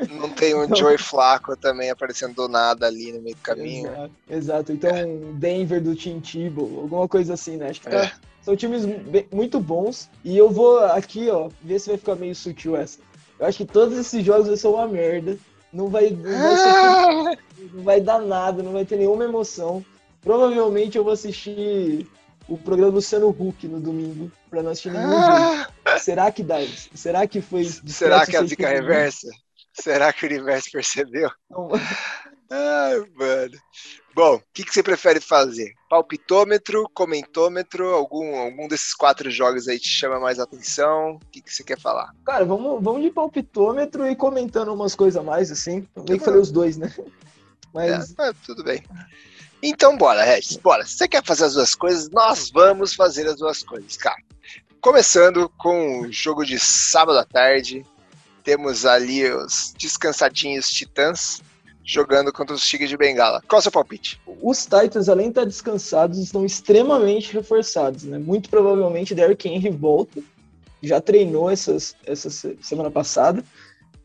Não tem um então... Joey Flacco também aparecendo do nada ali no meio do caminho. Exato, exato. então é. Denver do Tim Tebow, alguma coisa assim, né? Acho que tá... é. São times bem, muito bons e eu vou aqui, ó, ver se vai ficar meio sutil essa. Eu acho que todos esses jogos são uma merda. Não vai, não vai, ser, não vai dar nada, não vai ter nenhuma emoção. Provavelmente eu vou assistir o programa Luciano Huck no domingo, pra não assistir nenhum ah! jogo. Será que dá? Será que foi. Será que a zica reversa? Será que o universo percebeu? Não. Ai, mano. Bom, o que, que você prefere fazer? Palpitômetro, comentômetro, algum, algum desses quatro jogos aí te chama mais atenção? O que, que você quer falar? Cara, vamos, vamos de palpitômetro e comentando umas coisas a mais, assim. Eu meio que falei os dois, né? Mas... É, é, tudo bem. Então, bora, Regis, bora. Se você quer fazer as duas coisas, nós vamos fazer as duas coisas, cara. Começando com o jogo de sábado à tarde, temos ali os descansadinhos Titãs jogando contra os Tigres de Bengala. Qual é o seu palpite? Os Titans, além de estar descansados, estão extremamente reforçados, né? Muito provavelmente Derrick Henry volta, já treinou essas, essa semana passada,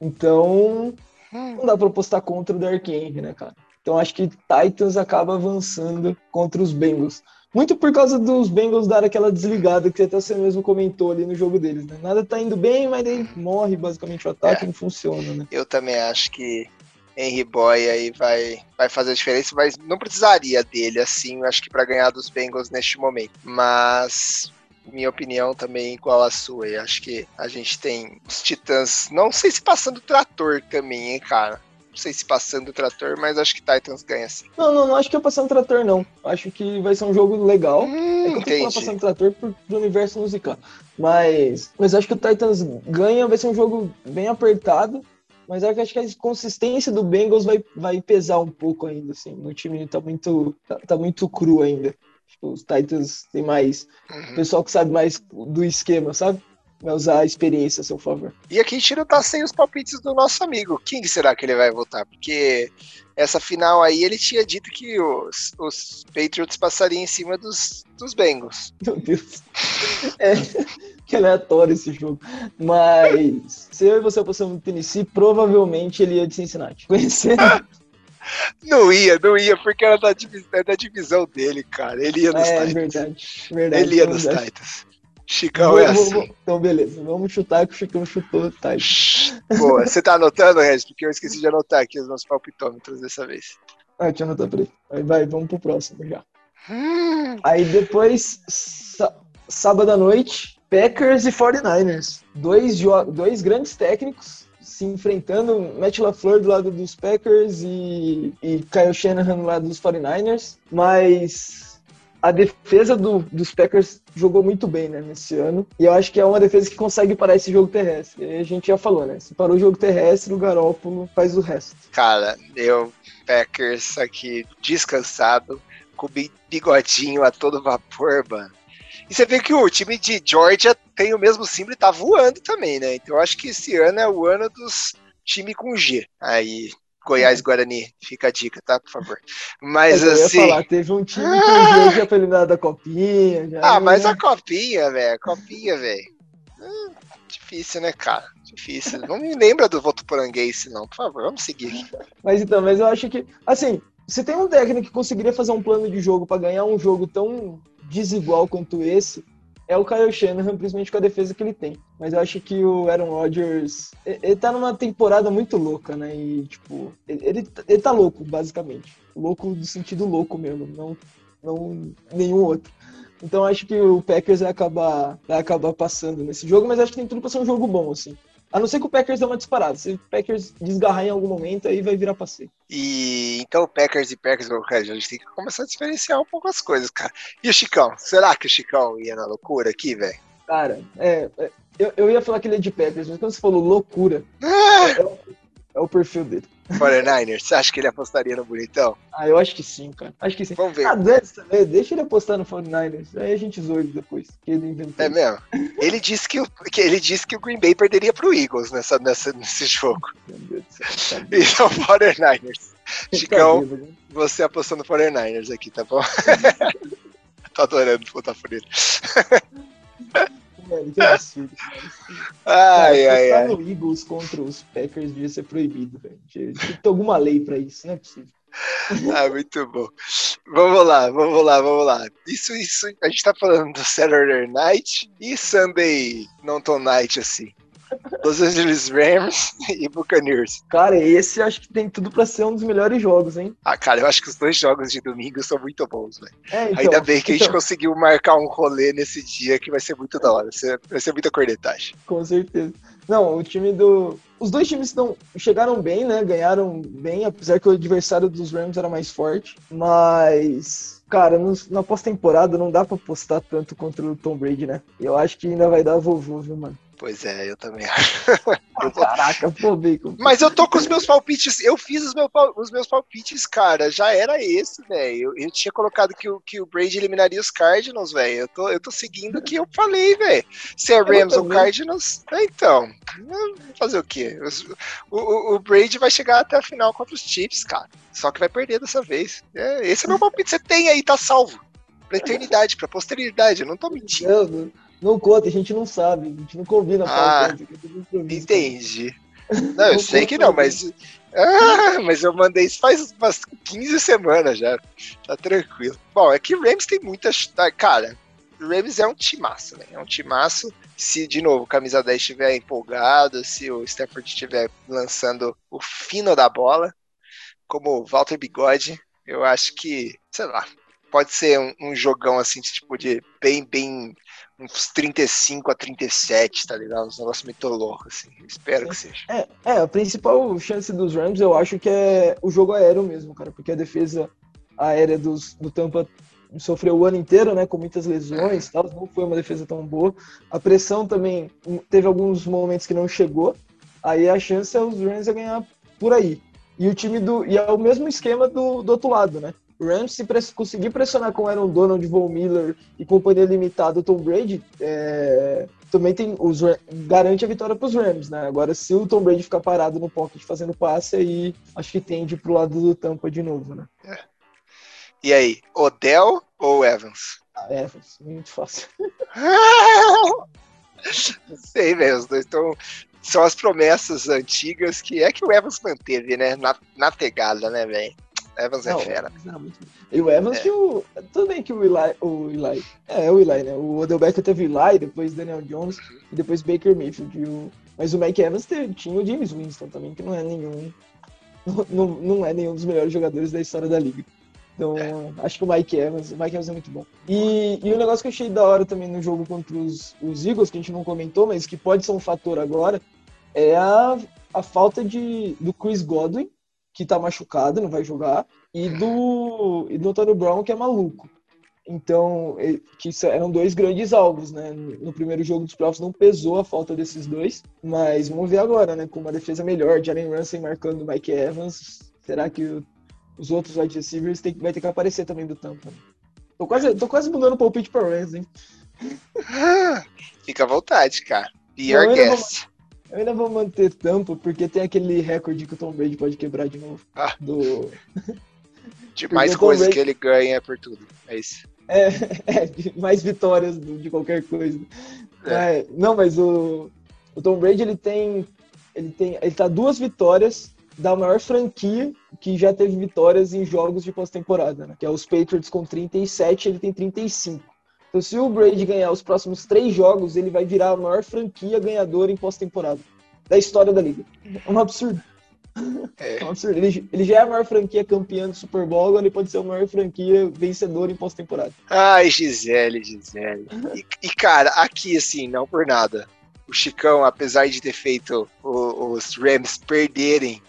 então hum. não dá para apostar contra o Derrick Henry, né, cara? Então acho que Titans acaba avançando contra os Bengals. Muito por causa dos Bengals dar aquela desligada que até você mesmo comentou ali no jogo deles, né? Nada tá indo bem, mas aí morre basicamente o ataque é, não funciona, né? Eu também acho que Henry Boy aí vai, vai fazer a diferença, mas não precisaria dele assim, acho que para ganhar dos Bengals neste momento. Mas minha opinião também igual à sua. Eu acho que a gente tem os Titãs, não sei se passando trator também, hein, cara. Não sei se passando o trator, mas acho que Titans ganha sim. Não, não, não acho que é passando o trator, não. Acho que vai ser um jogo legal. Hum, é que eu tenho que passando trator pro, pro universo musical. Mas, mas acho que o Titans ganha, vai ser um jogo bem apertado. Mas acho que a consistência do Bengals vai, vai pesar um pouco ainda, assim. O time tá muito, tá, tá muito cru ainda. Tipo, os Titans tem mais uhum. pessoal que sabe mais do esquema, sabe? Vai usar a experiência a seu favor. E aqui a gente não tá sem os palpites do nosso amigo. Quem será que ele vai votar? Porque essa final aí ele tinha dito que os, os Patriots passariam em cima dos, dos Bengals. Meu Deus. É, que aleatório esse jogo. Mas se eu e você no Tennessee, provavelmente ele ia de Cincinnati. Conhecendo. Não ia, não ia, porque era da, divisão, era da divisão dele, cara. Ele ia nos é, Titans. Verdade, verdade. Ele ia verdade. nos Titans. Chicão é assim. Então, beleza. Vamos chutar que o Chicão chutou, tá? Boa. Você tá anotando, Regis? Porque eu esqueci de anotar aqui os nossos palpitômetros dessa vez. Ah, deixa eu anotar pra ele. Aí vai, vamos pro próximo já. Hum. Aí depois, sábado à noite, Packers e 49ers. Dois, dois grandes técnicos se enfrentando, Matt LaFleur do lado dos Packers e, e Kyle Shanahan do lado dos 49ers. Mas a defesa do, dos Packers jogou muito bem né, nesse ano. E eu acho que é uma defesa que consegue parar esse jogo terrestre. E a gente já falou, né? Se parou o jogo terrestre, o Garópolo faz o resto. Cara, eu, Packers aqui descansado, com bigodinho a todo vapor, mano. E você vê que o time de Georgia tem o mesmo símbolo e tá voando também, né? Então eu acho que esse ano é o ano dos time com G. Aí, Goiás Guarani, fica a dica, tá? Por favor. Mas eu assim. Ia falar, teve um time G já foi eliminado da copinha. Já, ah, mas a copinha, velho. A copinha, velho. Hum, difícil, né, cara? Difícil. Não me lembra do voto poranguense, não. Por favor, vamos seguir aqui. Mas então, mas eu acho que, assim, se tem um técnico que conseguiria fazer um plano de jogo para ganhar um jogo tão desigual quanto esse, é o Kyle Shanahan, principalmente com a defesa que ele tem. Mas eu acho que o Aaron Rodgers, ele tá numa temporada muito louca, né? E, tipo, ele, ele tá louco, basicamente. Louco do sentido louco mesmo, não, não nenhum outro. Então acho que o Packers vai acabar, vai acabar passando nesse jogo, mas acho que tem tudo pra ser um jogo bom, assim. A não ser que o Packers dê uma disparada. Se o Packers desgarrar em algum momento, aí vai virar passeio. E então Packers e Packers, a gente tem que começar a diferenciar um pouco as coisas, cara. E o Chicão? Será que o Chicão ia na loucura aqui, velho? Cara, é, é, eu, eu ia falar que ele é de Packers, mas quando você falou loucura, é, é, é o perfil dele. 49ers, você acha que ele apostaria no bonitão? Ah, eu acho que sim, cara. Acho que sim. Vamos ver. Ah, também, deixa ele apostar no 49ers. Aí a gente zoa ele depois. Que ele inventou. É mesmo? Ele disse que, o, que, ele disse que o Green Bay perderia pro Eagles nessa, nessa, nesse jogo. Meu Deus do céu. Então, 49ers. Chicão, você apostou no 49ers aqui, tá bom? Tô adorando botar por ele. Que absurdo. Ai, ai, ai. no Eagles contra os Packers devia ser proibido, velho. Tem que ter alguma lei pra isso, não é possível. Ah, muito bom. Vamos lá, vamos lá, vamos lá. Isso, isso, a gente tá falando do Saturday Night e Sunday não tão night assim. Los Angeles Rams e Buccaneers. Cara, esse acho que tem tudo para ser um dos melhores jogos, hein? Ah, cara, eu acho que os dois jogos de domingo são muito bons, velho. É, então, Ainda bem que então... a gente então. conseguiu marcar um rolê nesse dia que vai ser muito da hora. Vai ser, muita cornetagem. Com certeza. Não, o time do. Os dois times não chegaram bem, né? Ganharam bem, apesar que o adversário dos Rams era mais forte. Mas, cara, na pós-temporada não dá pra apostar tanto contra o Tom Brady, né? Eu acho que ainda vai dar vovô, viu, mano? Pois é, eu também acho. eu tô... Caraca, pô, Bacon. Mas eu tô com os meus palpites, eu fiz os, meu, os meus palpites, cara, já era esse, velho. Eu, eu, tinha colocado que o, que o Brady eliminaria os Cardinals, velho. Eu tô, eu tô seguindo o que eu falei, velho. Se é Rams ou Cardinals, é, então, fazer o quê? O, o, o, Brady vai chegar até a final contra os Chiefs, cara. Só que vai perder dessa vez. É, esse é meu palpite, você tem aí, tá salvo. Pra eternidade, pra posteridade, eu não tô mentindo. Não, conta, a gente não sabe, a gente não combina. Ah, entendi. Não, eu sei que não, mas. Ah, mas eu mandei isso faz umas 15 semanas já. Tá tranquilo. Bom, é que o Rams tem muitas. Tá, cara, o Rams é um timaço, né? É um timaço. Se, de novo, o camisa 10 estiver empolgado, se o Stafford estiver lançando o fino da bola, como o Walter Bigode, eu acho que, sei lá, pode ser um, um jogão assim, tipo, de bem, bem uns 35 a 37, tá ligado? Uns negócios muito loucos, assim. Espero que seja. É, é, a principal chance dos Rams eu acho que é o jogo aéreo mesmo, cara, porque a defesa aérea dos, do Tampa sofreu o ano inteiro, né, com muitas lesões, tal, não foi uma defesa tão boa. A pressão também teve alguns momentos que não chegou. Aí a chance é os Rams a ganhar por aí. E o time do e é o mesmo esquema do, do outro lado, né? O Rams, se press conseguir pressionar com Aaron Donald, Von Miller e companhia limitada, o Tom Brady, é, também tem os, garante a vitória para os Rams, né? Agora, se o Tom Brady ficar parado no pocket fazendo passe, aí acho que tende pro lado do Tampa de novo, né? É. E aí, Odell ou Evans? Ah, Evans, muito fácil. Não sei, velho, os dois estão são as promessas antigas que é que o Evans manteve, né? Na, na pegada, né, velho? Evans é não, é fera. E o Evans é. que o. Tudo bem que o Eli, o Eli. É, o Eli, né? O Odell Beckham teve Eli, depois Daniel Jones e depois Baker Mayfield. O, mas o Mike Evans teve, tinha o James Winston também, que não é nenhum. Não, não é nenhum dos melhores jogadores da história da liga. Então, é. acho que o Mike Evans, o Mike Evans é muito bom. E, e o negócio que eu achei da hora também no jogo contra os, os Eagles, que a gente não comentou, mas que pode ser um fator agora, é a, a falta de, do Chris Godwin, que tá machucado, não vai jogar, e do, e do Antônio Brown, que é maluco. Então, que eram dois grandes alvos, né? No primeiro jogo dos playoffs não pesou a falta desses dois, mas vamos ver agora, né? Com uma defesa melhor, Jalen Ramsey marcando Mike Evans, será que os outros wide receivers tem, vai ter que aparecer também do Tampa? Tô quase, tô quase mudando o palpite para Rams, hein? Fica à vontade, cara. Be your guest. Eu ainda vou manter Tampa, porque tem aquele recorde que o Tom Brady pode quebrar de novo. Ah. Do... De mais coisas Brady... que ele ganha por tudo. É isso. É, é mais vitórias de qualquer coisa. É. É, não, mas o, o Tom Brady ele tem, ele tem, ele tá duas vitórias da maior franquia que já teve vitórias em jogos de pós-temporada, né? Que é os Patriots com 37, ele tem 35. Então, se o Brady ganhar os próximos três jogos, ele vai virar a maior franquia ganhadora em pós-temporada da história da liga. É um absurdo. É. é um absurdo. Ele, ele, já é a maior franquia campeã do Super Bowl, agora ele pode ser a maior franquia vencedora em pós-temporada. Ai, Gisele, Gisele. E, e, cara, aqui, assim, não por nada. O Chicão, apesar de ter feito o, os Rams perderem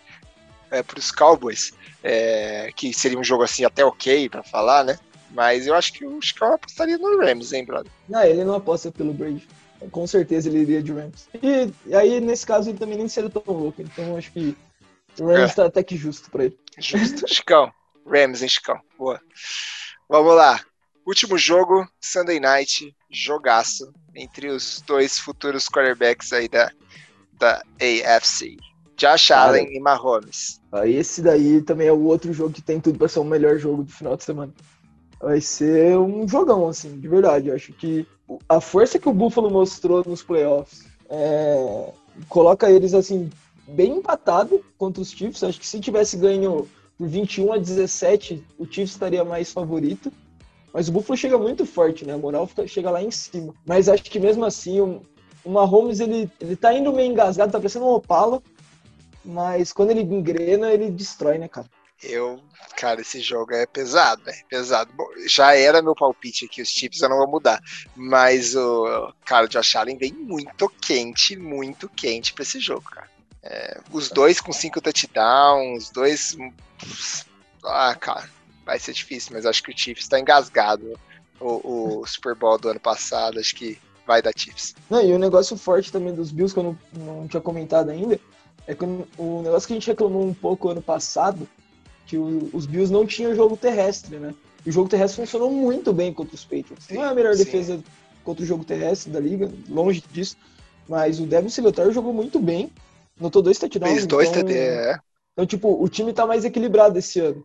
é, para os Cowboys, é, que seria um jogo assim até ok para falar, né? Mas eu acho que o Chicão apostaria no Rams, hein, brother? Não, ele não aposta pelo Brady. Com certeza ele iria de Rams. E, e aí, nesse caso, ele também nem seria tão louco. Então, acho que o Rams é. tá até que justo pra ele. Justo. Chicão. Rams, hein, Chicão? Boa. Vamos lá. Último jogo, Sunday Night, jogaço entre os dois futuros quarterbacks aí da, da AFC. Josh Cara, Allen e Mahomes. Esse daí também é o outro jogo que tem tudo para ser o melhor jogo do final de semana. Vai ser um jogão, assim, de verdade. Eu acho que a força que o Buffalo mostrou nos playoffs é, coloca eles, assim, bem empatado contra os Chiefs. Acho que se tivesse ganho por 21 a 17, o Chiefs estaria mais favorito. Mas o Buffalo chega muito forte, né? A moral fica, chega lá em cima. Mas acho que mesmo assim, o, o Mahomes, ele, ele tá indo meio engasgado, tá parecendo um Opala. Mas quando ele engrena, ele destrói, né, cara? Eu, cara, esse jogo é pesado, né? Pesado. Bom, já era meu palpite aqui, os chips eu não vou mudar. Mas o cara, o Josh Allen vem muito quente, muito quente para esse jogo, cara. É, os dois com cinco touchdowns, dois. Ah, cara, vai ser difícil, mas acho que o Chiefs está engasgado. O, o, Super Bowl do ano passado, acho que vai dar Chiefs. Não, e o negócio forte também dos Bills, que eu não, não tinha comentado ainda, é que o negócio que a gente reclamou um pouco ano passado, que o, os Bills não tinham jogo terrestre, né? E o jogo terrestre funcionou muito bem contra os Patriots. Sim, não é a melhor sim. defesa contra o jogo terrestre da liga, longe disso, mas o Devin Singletary jogou muito bem Notou dois touchdowns. Fez dois então, é. Então, tipo, o time tá mais equilibrado esse ano.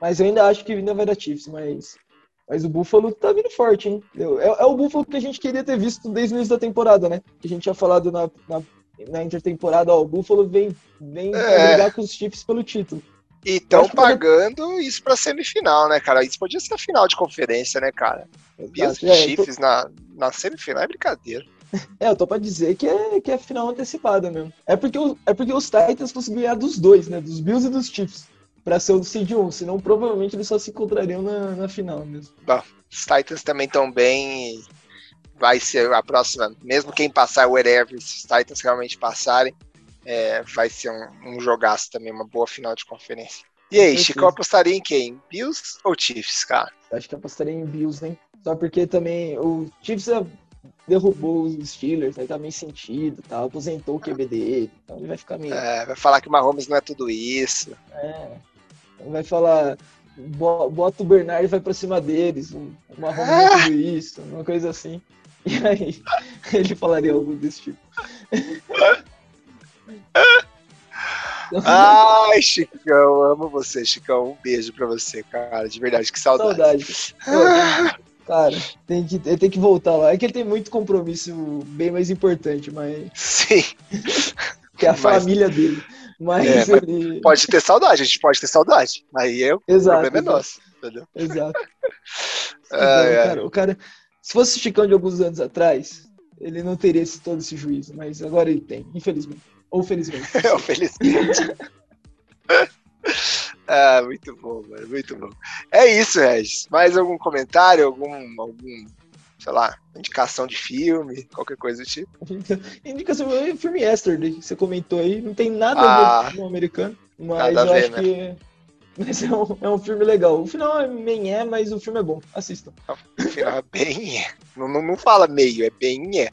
Mas eu ainda acho que ainda vai dar Chiefs, mas. Mas o Buffalo tá vindo forte, hein? É, é, o Buffalo que a gente queria ter visto desde o início da temporada, né? Que a gente tinha falado na, na, na intertemporada, ó, o Buffalo vem, vem é. brigar com os Chiefs pelo título. E estão pagando pode... isso pra semifinal, né, cara? Isso podia ser a final de conferência, né, cara? Bills e é, Chiefs tô... na, na semifinal é brincadeira. É, eu tô pra dizer que é, que é final antecipada mesmo. É porque, o, é porque os Titans conseguiram ganhar dos dois, né? Dos Bills e dos Chiefs. Pra ser o Seed 1, senão provavelmente eles só se encontrariam na, na final mesmo. Bom, os Titans também estão bem. Vai ser a próxima, mesmo quem passar o whatever, se os Titans realmente passarem, é, vai ser um, um jogaço também, uma boa final de conferência. E aí, Chico, apostaria em quem? Bills ou Chiefs, cara? Acho que apostaria em Bills, hein? Só porque também o Chiefs é derrubou os Steelers, aí tá meio sentido, tá? aposentou o QB dele, então ele vai ficar meio. É, vai falar que o Mahomes não é tudo isso. É. Vai falar, bota o Bernard e vai pra cima deles, o Mahomes não é tudo isso, uma coisa assim. E aí ele falaria algo desse tipo. Ai, Chicão, amo você, Chicão. Um beijo pra você, cara. De verdade, que saudade. Saudade. Cara, tem que, ele tem que voltar lá. É que ele tem muito compromisso bem mais importante, mas. Sim. que é a mas... família dele. Mas, é, ele... Pode ter saudade, a gente pode ter saudade. Aí eu, exato, o problema é nosso. Entendeu? Exato. então, é, cara, o cara, se fosse o Chicão de alguns anos atrás, ele não teria esse, todo esse juízo, mas agora ele tem, infelizmente. Ou felizmente. Ou felizmente. Ah, muito bom, mano, muito bom. É isso, Regis. Mais algum comentário, algum, algum sei lá, indicação de filme, qualquer coisa do tipo? indicação de filme Yesterday, que você comentou aí, não tem nada ah, a ver com o americano, mas eu ver, acho né? que mas é um, é um filme legal. O final é bem é, mas o filme é bom. Assistam. O final é bem é. Não, não, não, fala meio, é bem é.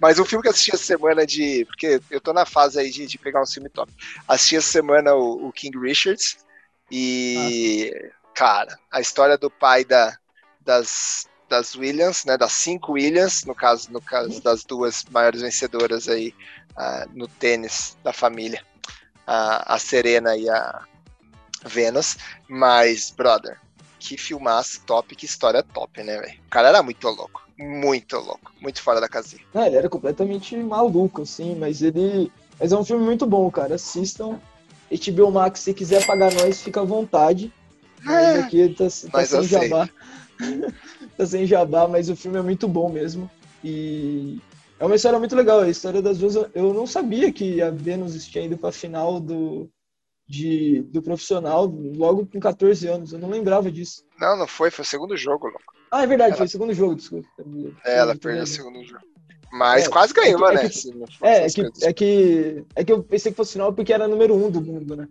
Mas o filme que eu assisti essa semana de. Porque eu tô na fase aí de, de pegar um filme top. Assisti essa semana o, o King Richards. E. Ah. Cara, a história do pai da, das, das Williams, né? Das cinco Williams, no caso, no caso das duas maiores vencedoras aí uh, no tênis da família. Uh, a Serena e a, Vênus, mas, brother, que filmaço top, que história top, né, velho? O cara era muito louco, muito louco, muito fora da casinha. Ah, ele era completamente maluco, assim, mas ele. Mas é um filme muito bom, cara. Assistam. HBO Max, se quiser pagar nós, fica à vontade. Mas é, aqui tá, tá sem jabá. tá sem jabá, mas o filme é muito bom mesmo. E é uma história muito legal. A história das duas. Eu não sabia que a Vênus tinha ido pra final do, de, do profissional logo com 14 anos. Eu não lembrava disso. Não, não foi, foi o segundo jogo, louco. Ah, é verdade, ela... foi o segundo jogo, desculpa. É, ela perdeu o segundo jogo. Mas é, quase ganhou, é que, né? É, é, que, é, que, é que eu pensei que fosse final porque era número um do mundo, né?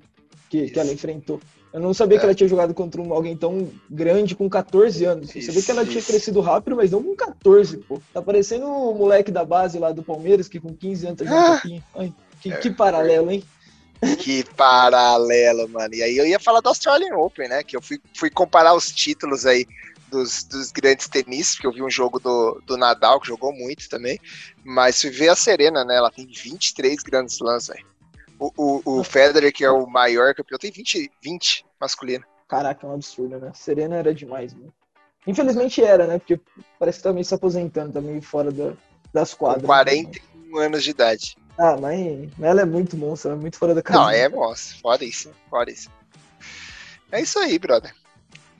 Que, que ela enfrentou. Eu não sabia é. que ela tinha jogado contra um, alguém tão grande com 14 anos. Eu sabia que ela tinha crescido rápido, mas não com 14, pô. Tá parecendo o moleque da base lá do Palmeiras, que com 15 anos tá jogando ah. um pouquinho. Ai, que, que paralelo, hein? Que paralelo, mano. E aí eu ia falar do Australian Open, né? Que eu fui, fui comparar os títulos aí dos, dos grandes tenistas, porque eu vi um jogo do, do Nadal, que jogou muito também. Mas fui ver a Serena, né? Ela tem 23 grandes slams, velho. O, o, o Federer, que é o maior campeão, tem 20, 20 masculino. Caraca, é um absurdo, né? Serena era demais, mano. Infelizmente era, né? Porque parece que tá meio se aposentando, tá meio fora da, das quadras. Com 41 né? anos de idade. Ah, mas ela é muito monstro, é muito fora da casa. Não, é monstro, fora isso, fora isso. É isso aí, brother.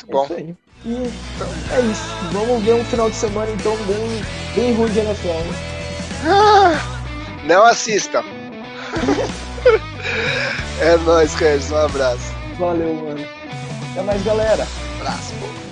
Muito é bom. Isso aí. E então, é isso. Vamos ver um final de semana então bem, bem ruim de NFL, né? Ah, não assistam. é nóis, Carlos. Um abraço. Valeu, mano. Até mais, galera. abraço, pô.